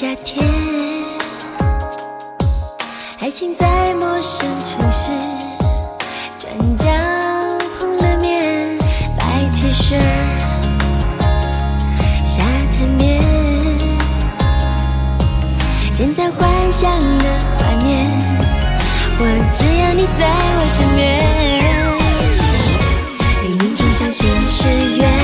夏天，爱情在陌生城市，转角碰了面，白起恤，沙滩面，简单幻想的画面，我只要你在我身边，冥冥中相信是缘。